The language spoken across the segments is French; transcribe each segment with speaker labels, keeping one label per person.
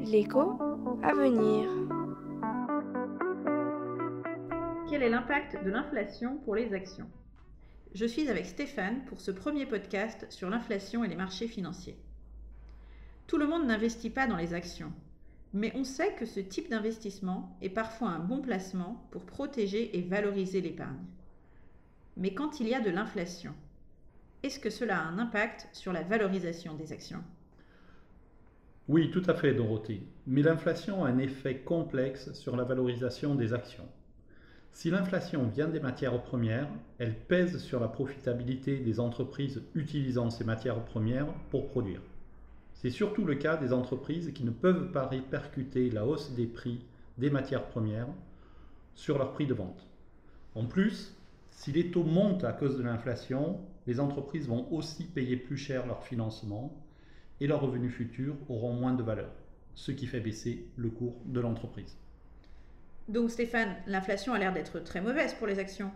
Speaker 1: L'écho à venir.
Speaker 2: Quel est l'impact de l'inflation pour les actions? Je suis avec Stéphane pour ce premier podcast sur l'inflation et les marchés financiers. Tout le monde n'investit pas dans les actions, mais on sait que ce type d'investissement est parfois un bon placement pour protéger et valoriser l'épargne. Mais quand il y a de l'inflation, est-ce que cela a un impact sur la valorisation des actions?
Speaker 3: Oui, tout à fait, Dorothée. Mais l'inflation a un effet complexe sur la valorisation des actions. Si l'inflation vient des matières premières, elle pèse sur la profitabilité des entreprises utilisant ces matières premières pour produire. C'est surtout le cas des entreprises qui ne peuvent pas répercuter la hausse des prix des matières premières sur leur prix de vente. En plus, si les taux montent à cause de l'inflation, les entreprises vont aussi payer plus cher leur financement et leurs revenus futurs auront moins de valeur, ce qui fait baisser le cours de l'entreprise.
Speaker 2: Donc Stéphane, l'inflation a l'air d'être très mauvaise pour les actions.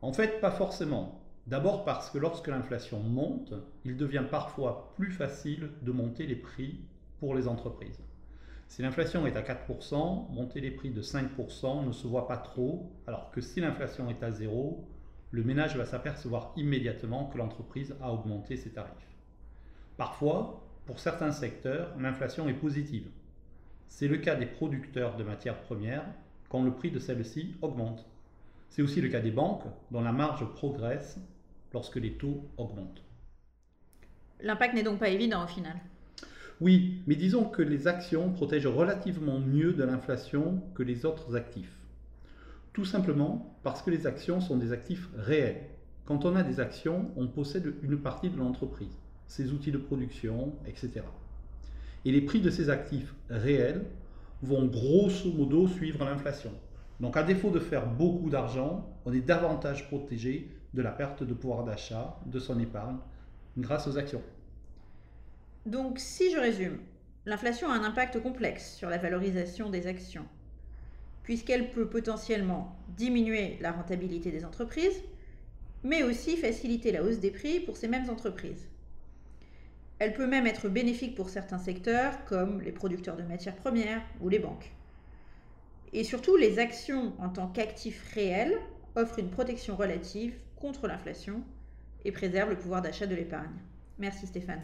Speaker 3: En fait, pas forcément. D'abord parce que lorsque l'inflation monte, il devient parfois plus facile de monter les prix pour les entreprises. Si l'inflation est à 4%, monter les prix de 5% ne se voit pas trop, alors que si l'inflation est à 0, le ménage va s'apercevoir immédiatement que l'entreprise a augmenté ses tarifs. Parfois, pour certains secteurs, l'inflation est positive. C'est le cas des producteurs de matières premières quand le prix de celles-ci augmente. C'est aussi le cas des banques dont la marge progresse lorsque les taux augmentent.
Speaker 2: L'impact n'est donc pas évident au final.
Speaker 3: Oui, mais disons que les actions protègent relativement mieux de l'inflation que les autres actifs. Tout simplement parce que les actions sont des actifs réels. Quand on a des actions, on possède une partie de l'entreprise, ses outils de production, etc. Et les prix de ces actifs réels vont grosso modo suivre l'inflation. Donc à défaut de faire beaucoup d'argent, on est davantage protégé de la perte de pouvoir d'achat de son épargne grâce aux actions.
Speaker 2: Donc, si je résume, l'inflation a un impact complexe sur la valorisation des actions, puisqu'elle peut potentiellement diminuer la rentabilité des entreprises, mais aussi faciliter la hausse des prix pour ces mêmes entreprises. Elle peut même être bénéfique pour certains secteurs, comme les producteurs de matières premières ou les banques. Et surtout, les actions en tant qu'actifs réels offrent une protection relative contre l'inflation et préservent le pouvoir d'achat de l'épargne. Merci Stéphane.